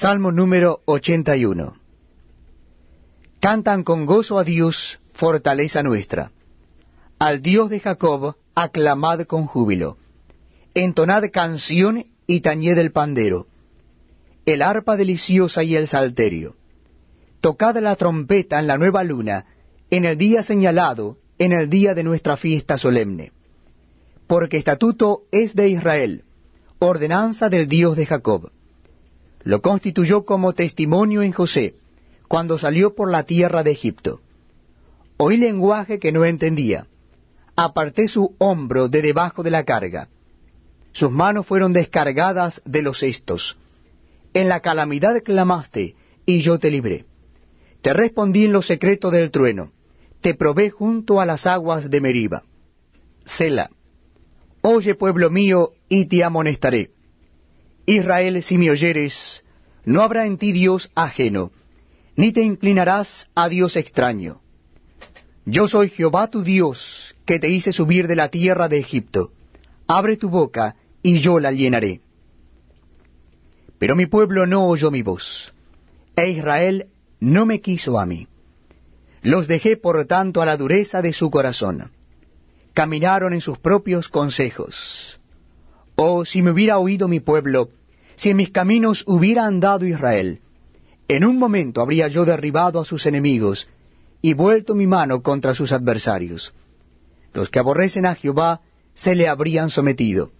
Salmo número 81. Cantan con gozo a Dios, fortaleza nuestra. Al Dios de Jacob, aclamad con júbilo. Entonad canción y tañed el pandero, el arpa deliciosa y el salterio. Tocad la trompeta en la nueva luna, en el día señalado, en el día de nuestra fiesta solemne. Porque estatuto es de Israel, ordenanza del Dios de Jacob lo constituyó como testimonio en José, cuando salió por la tierra de Egipto. Oí lenguaje que no entendía. Aparté su hombro de debajo de la carga. Sus manos fueron descargadas de los cestos. En la calamidad clamaste, y yo te libré. Te respondí en lo secreto del trueno. Te probé junto a las aguas de Meriba. Sela. Oye, pueblo mío, y te amonestaré Israel, si me oyeres, no habrá en ti Dios ajeno, ni te inclinarás a Dios extraño. Yo soy Jehová tu Dios, que te hice subir de la tierra de Egipto. Abre tu boca, y yo la llenaré. Pero mi pueblo no oyó mi voz, e Israel no me quiso a mí. Los dejé por tanto a la dureza de su corazón. Caminaron en sus propios consejos. Oh, si me hubiera oído mi pueblo, si en mis caminos hubiera andado Israel, en un momento habría yo derribado a sus enemigos y vuelto mi mano contra sus adversarios. Los que aborrecen a Jehová se le habrían sometido.